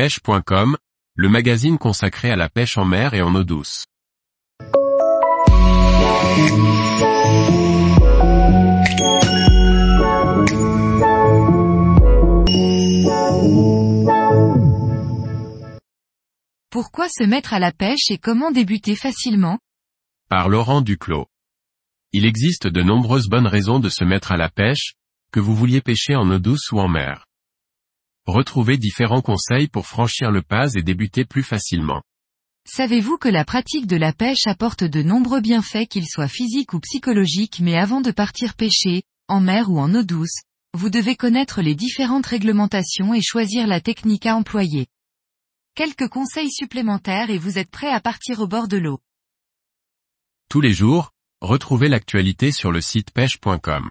pêche.com, le magazine consacré à la pêche en mer et en eau douce. Pourquoi se mettre à la pêche et comment débuter facilement? Par Laurent Duclos. Il existe de nombreuses bonnes raisons de se mettre à la pêche, que vous vouliez pêcher en eau douce ou en mer. Retrouvez différents conseils pour franchir le pas et débuter plus facilement. Savez-vous que la pratique de la pêche apporte de nombreux bienfaits qu'ils soient physiques ou psychologiques mais avant de partir pêcher, en mer ou en eau douce, vous devez connaître les différentes réglementations et choisir la technique à employer. Quelques conseils supplémentaires et vous êtes prêt à partir au bord de l'eau. Tous les jours, retrouvez l'actualité sur le site pêche.com.